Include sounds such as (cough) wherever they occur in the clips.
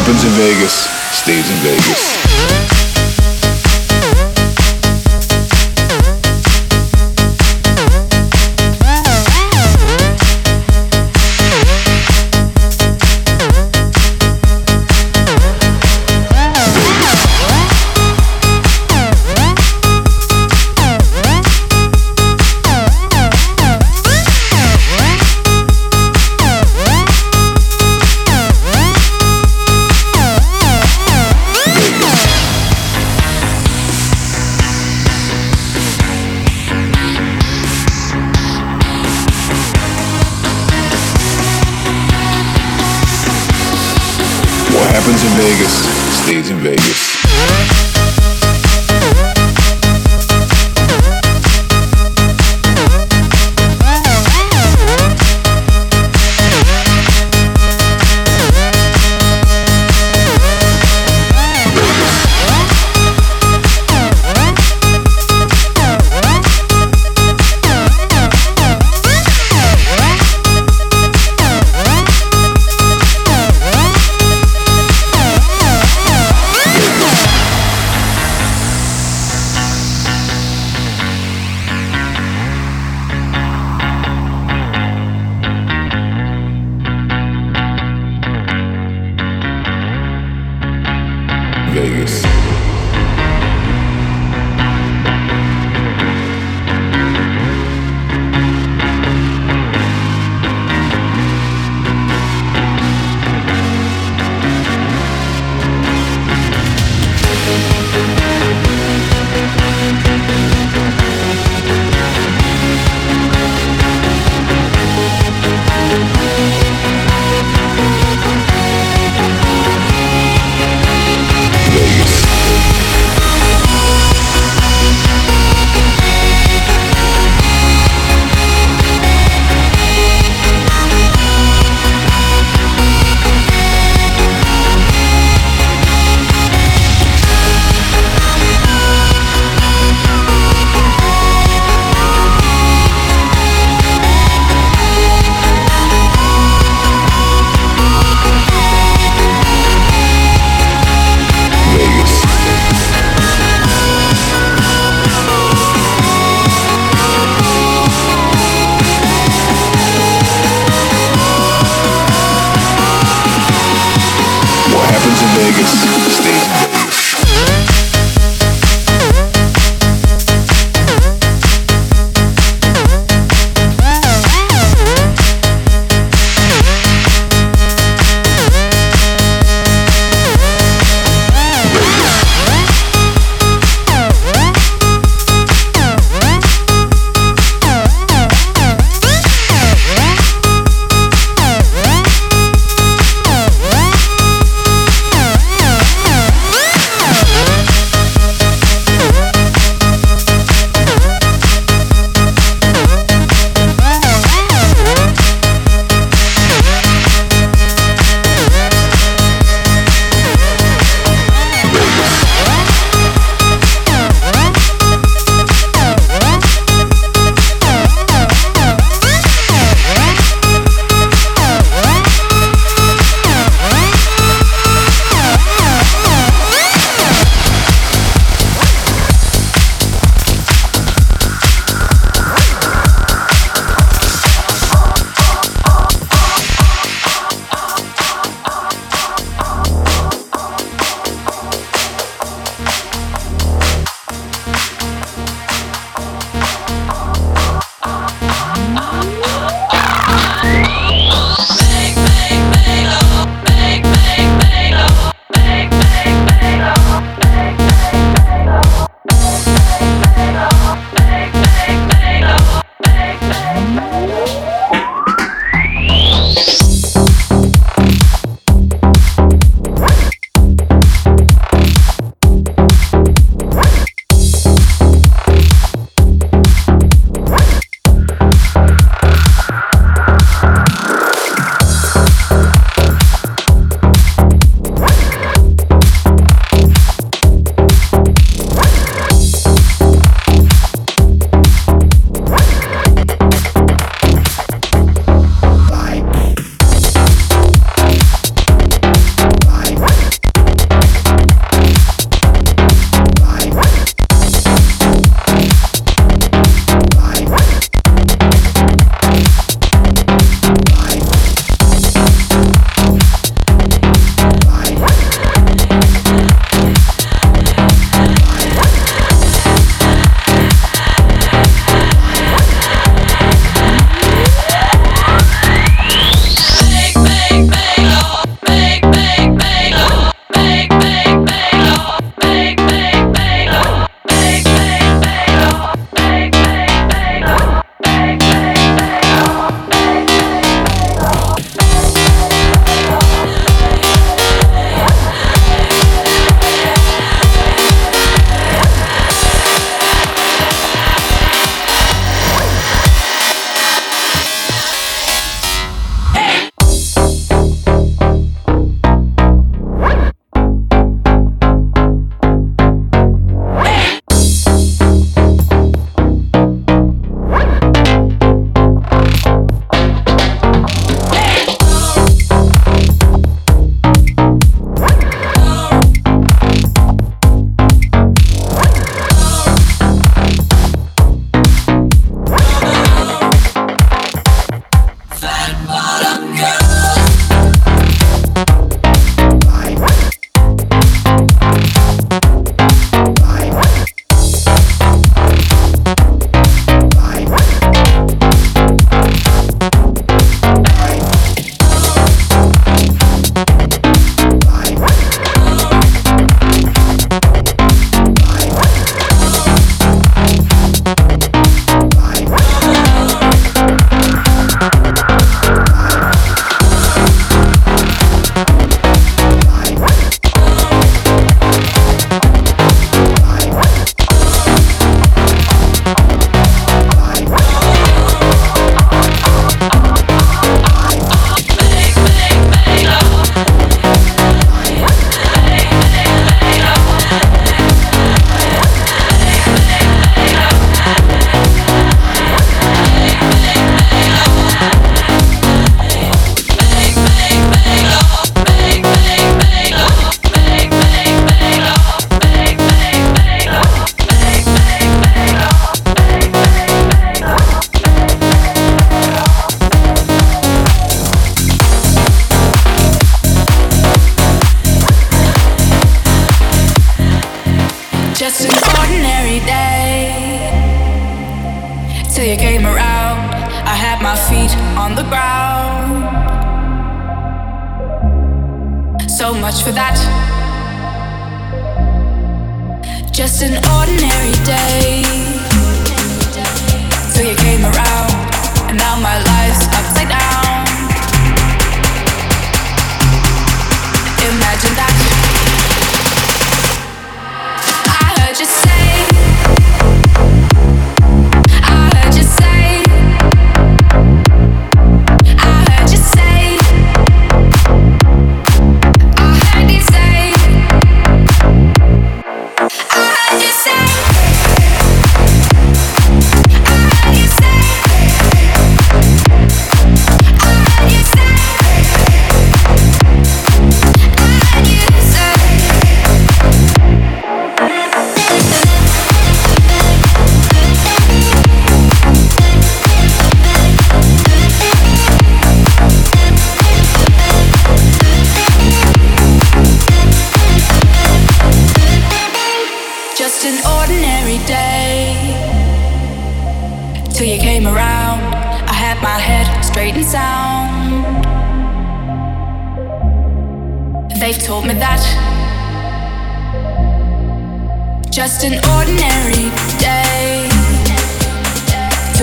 happens in Vegas stays in Vegas.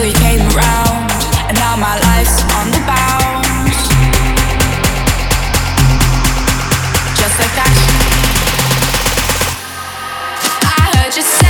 you came around, and now my life's on the bounce. Just like that. I heard you say.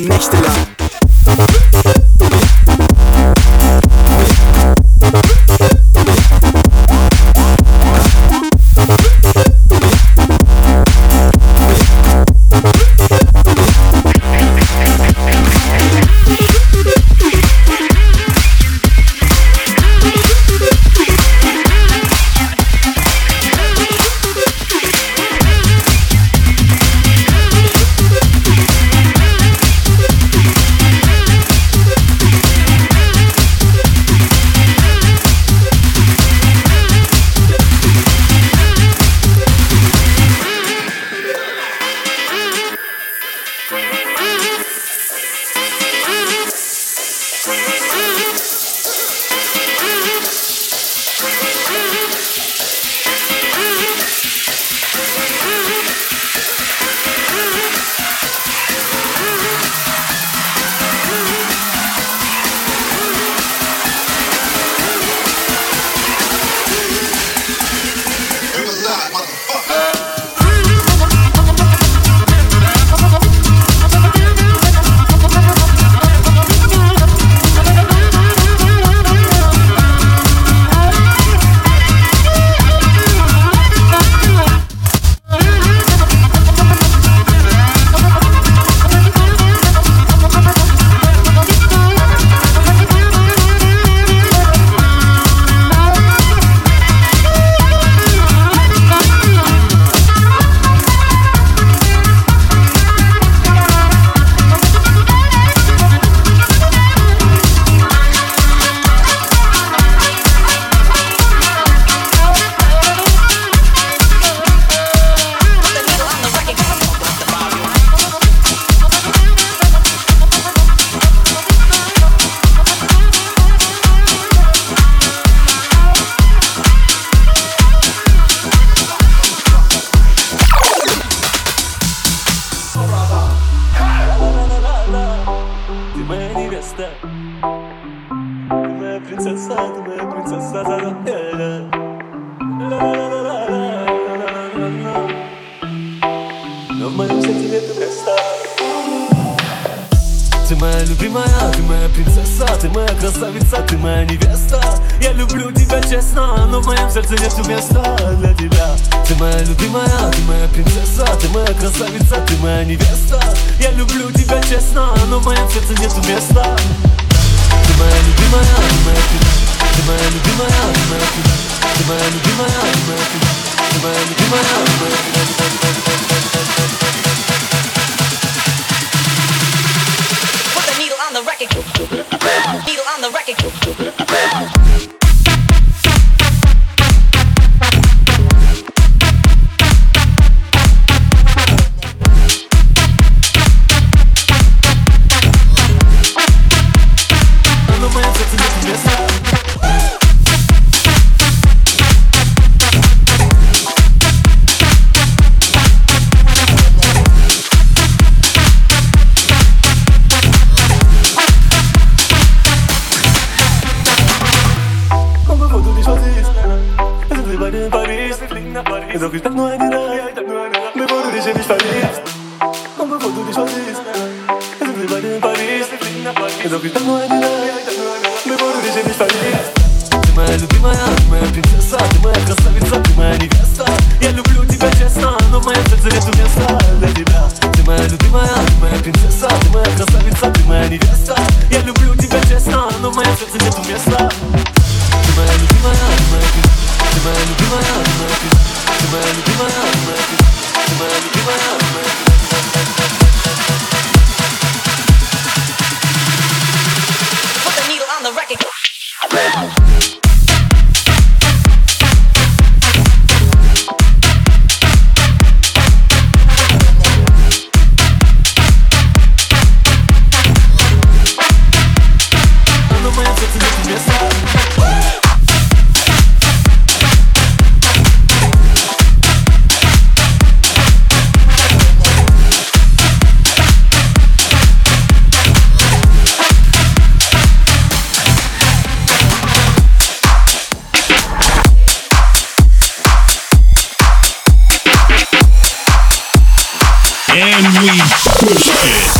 Nächte lang. On the record. And we push it.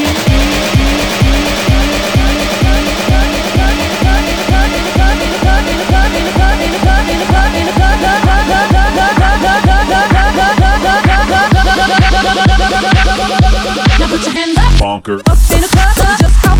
Now put your hands up. Bonker. Up in a club, just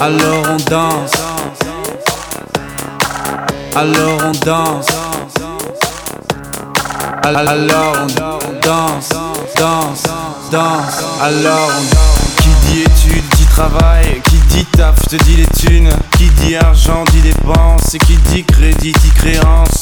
Alors on danse. Alors on danse. Al- Alors on danse, danse, danse. Alors on Qui dit études dit travail, qui dit taf te dit les thunes, qui dit argent dit dépenses, et qui dit crédit dit créance,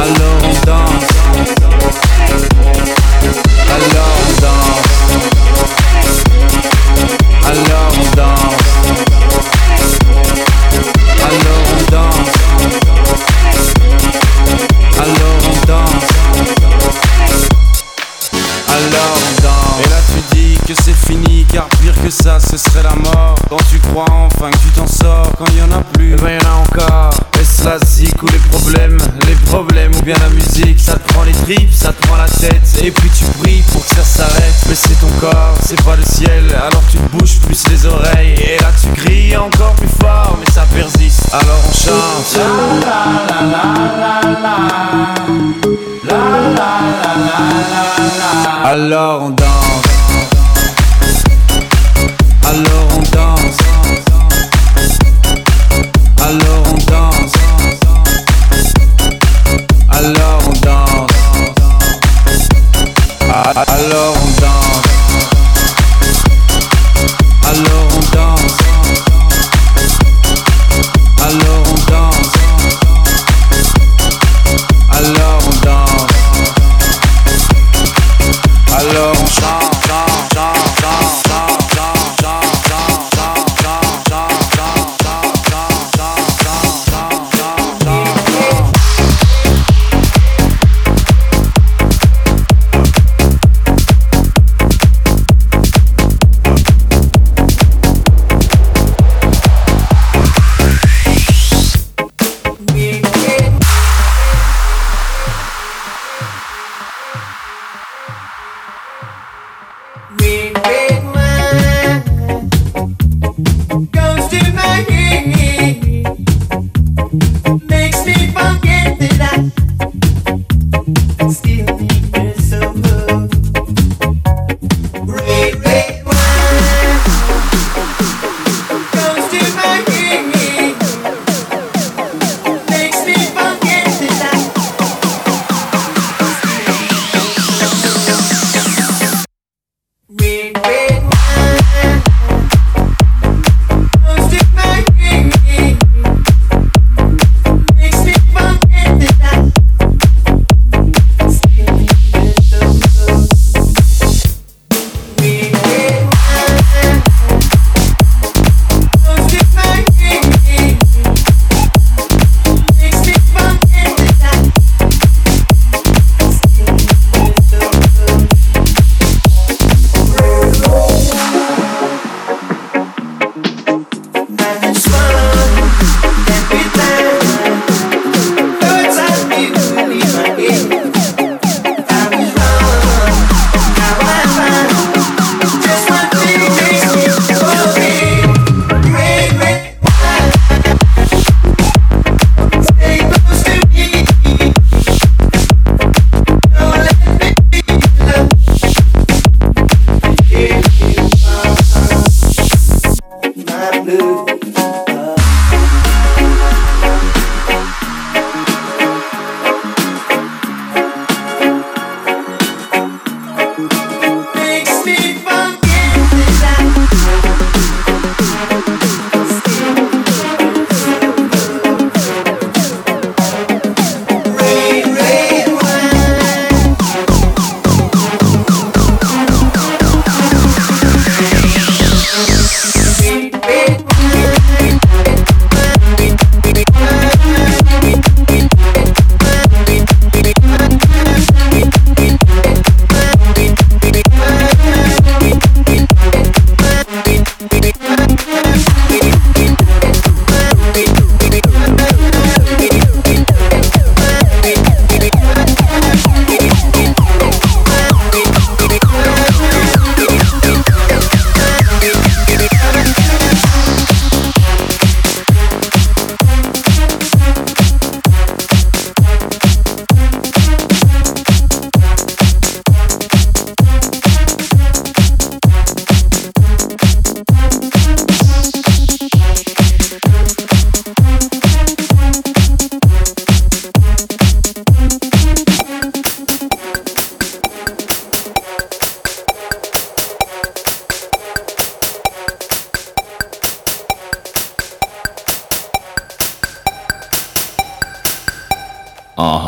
I love. Tripes, ça te prend la tête. Et puis tu pries pour que ça s'arrête. Mais c'est ton corps, c'est pas le ciel. Alors tu te bouges plus les oreilles. Et là tu cries encore plus fort Mais ça persiste, alors on chante. Alors on danse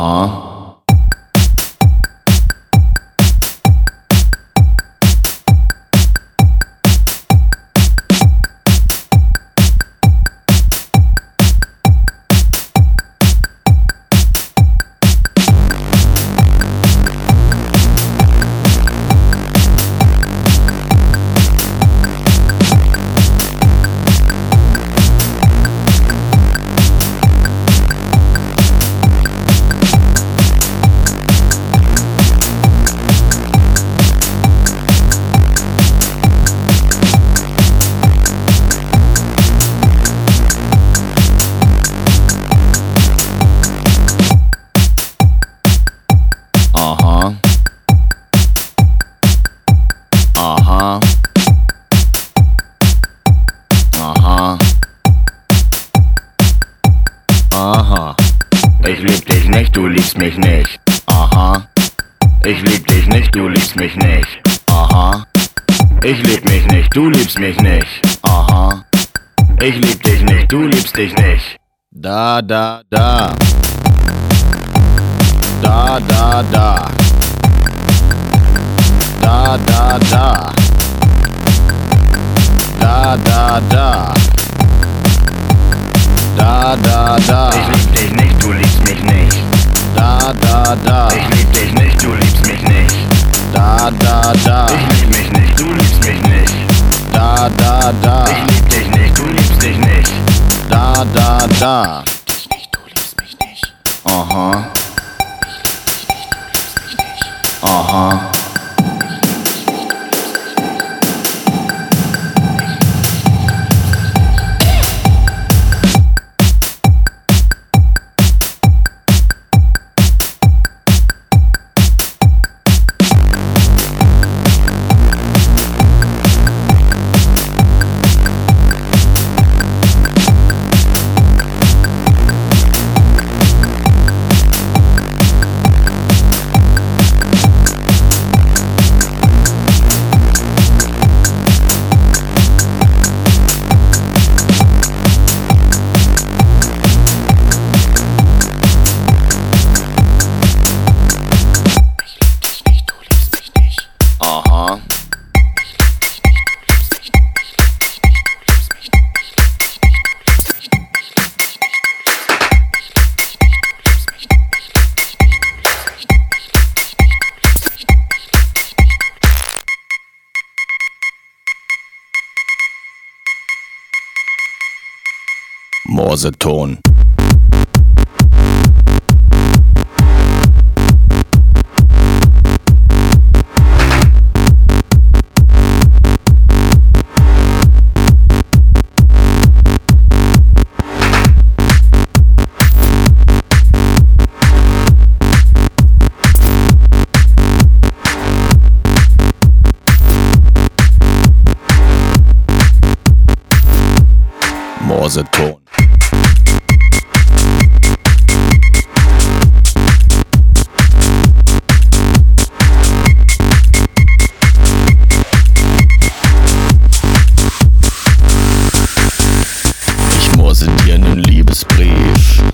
huh? Aha. Aha. Aha. Morseton. präsentieren einen Liebesbrief.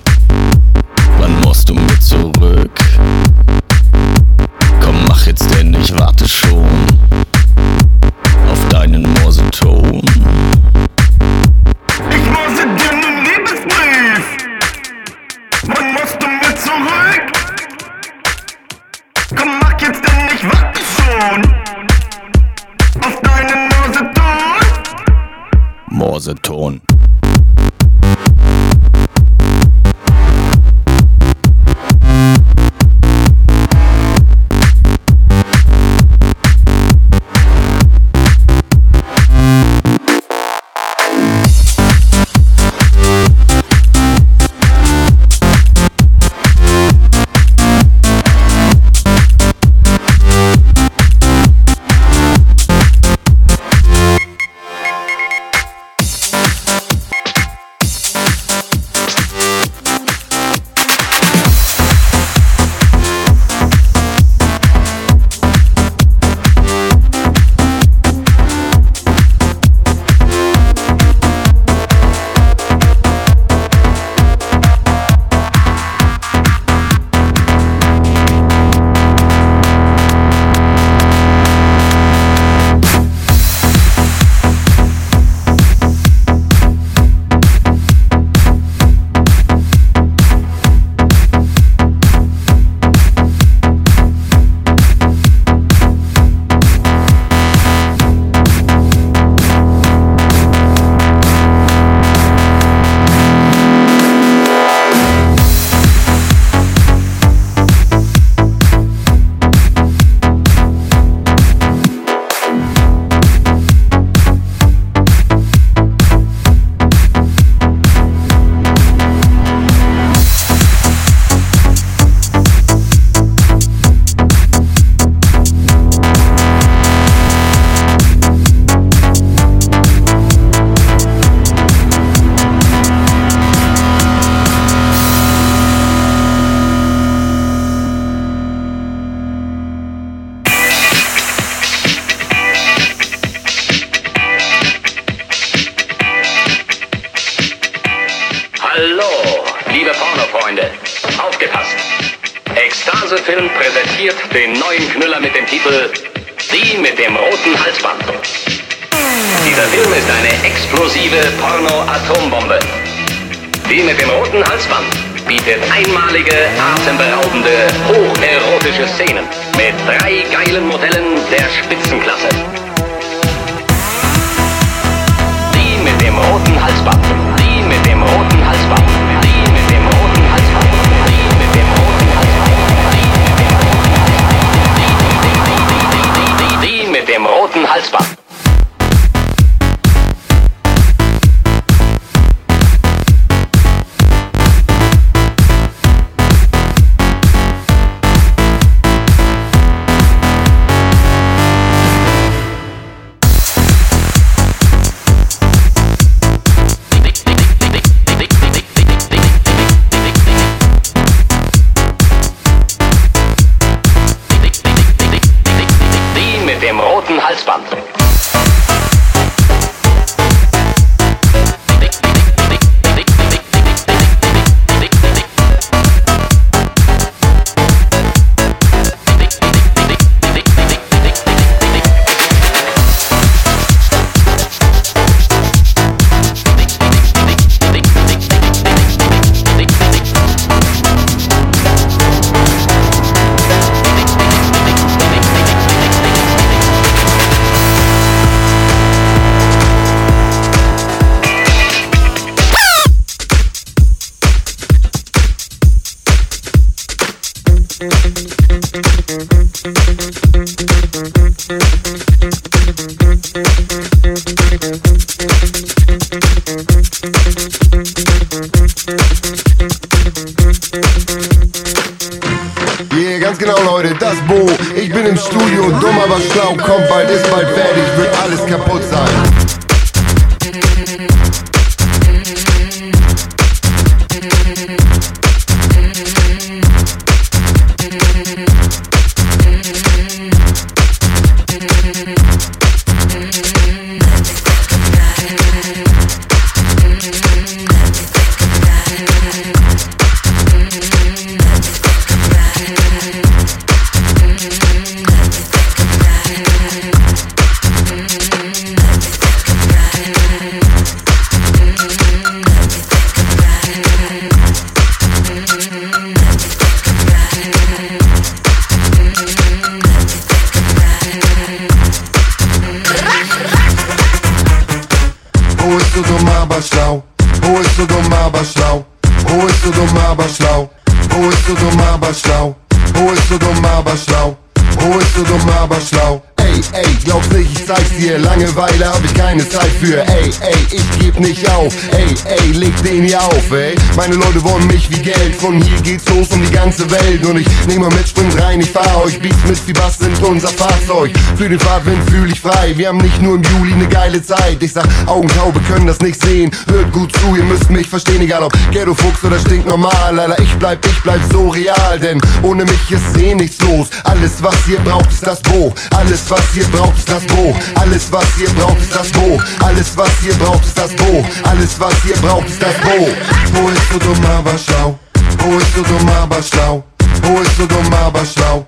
Für. Ey, ey, ich geb nicht auf. Ey, ey, leg den hier auf, ey. Meine Leute wollen mich wie Geld. Von hier geht's los um die ganze Welt. Und ich nehm mal mit, spring rein, ich fahr euch. Beats mit Bass sind unser Fahrzeug. Für den Fahrtwind fühl ich frei. Wir haben nicht nur im Juli ne geile Zeit. Ich sag, Augentaube können das nicht sehen. Hört gut zu, ihr müsst mich verstehen. Egal ob Ghetto Fuchs oder stinknormal. Alter, ich bleib, ich bleib so real. Denn ohne mich ist eh nichts los. Alles, was ihr braucht, ist das Bo. Alles, was ihr braucht, ist das Bo. Alles, was ihr braucht, ist das Bo. Alles, was ihr braucht, ist das Bo. Alles, was ihr braucht, ist das Bo. Bo ist so dumm, aber schlau. Bo ist so dumm, aber schlau. Bo ist so dumm, aber schlau.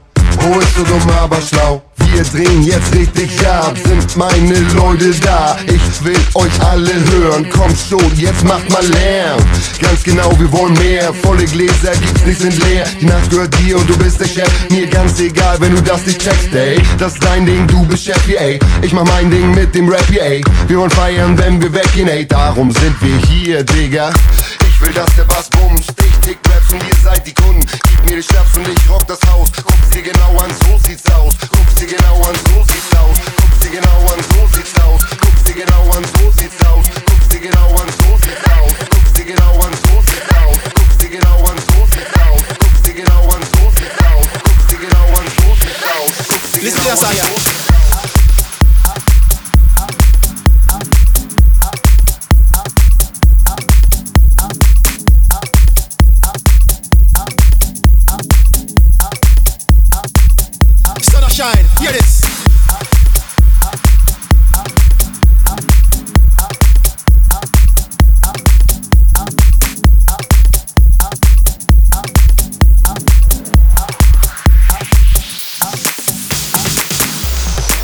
Ist so dumm, aber schlau. Wir drehen jetzt richtig ab, sind meine Leute da. Ich will euch alle hören, kommt schon, jetzt macht mal Lärm. Ganz genau, wir wollen mehr. Volle Gläser gibt's nicht, sind leer. Die Nacht gehört dir und du bist der Chef. Mir ganz egal, wenn du das nicht checkst, ey. Das ist dein Ding, du bist Chef ey. Ich mach mein Ding mit dem Rap ey. Wir wollen feiern, wenn wir weggehen, ey. Darum sind wir hier, Digga. Ich will, dass der Bass bumst. Ich tick Raps und ihr seid die Kunden. Gib mir den Schnaps und ich rock das Haus. Guck's dir genau an, so sieht's aus. Guck's dir genau an, so sieht's aus. Guck's dir genau an, so sieht's aus. Guck's dir genau an, so sieht's aus.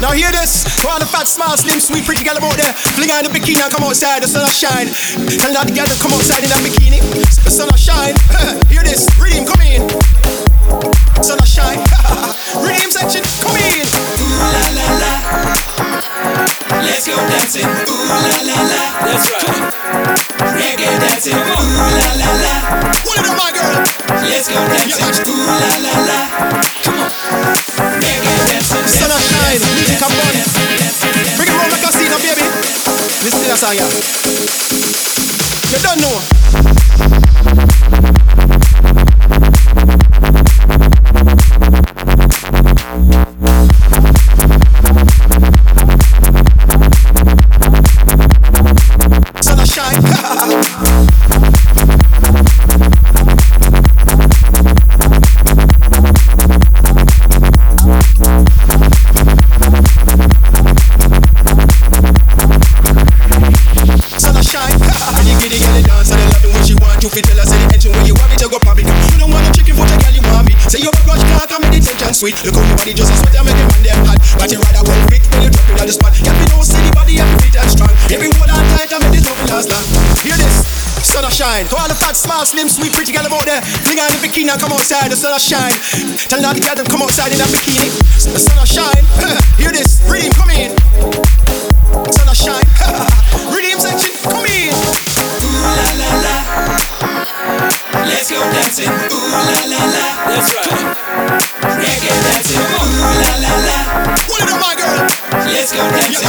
Now hear this. All the fat, small, slim, sweet, pretty girl about there. Fling on the bikini and come outside, the sun will shine. Tell all the come outside in that bikini. The sun will shine. (laughs) hear this. Redeem, come in. Sun will shine. (laughs) Redeem section, come in. Let's go dancing. Ooh la la la. That's right. Reggae dancing. Ooh la la la. Of them, my girl. Let's go dancing. Ooh la la la. Come on. Reggae dancing. Sun will shine. Music and fun. Bring it round like a casino, baby. Listen to that song, yeah. You don't know. Body just a sweat, I make them hot. But you rather well fit when you drop it on the spot. Get me body, I fit and strong. Every on tight, I make this nothing last long. Hear this. Sun will shine. To all the fat, small, slim, sweet, pretty girl about there. Fling on the bikini and come outside. The sun will shine. Tell all the girls them come outside in that bikini. The sun will shine. (laughs) Hear this. Redeem, come in. Sun will shine. (laughs) Redeem section, come in. Ooh la la la. Let's go dancing. Ooh la la la. That's right.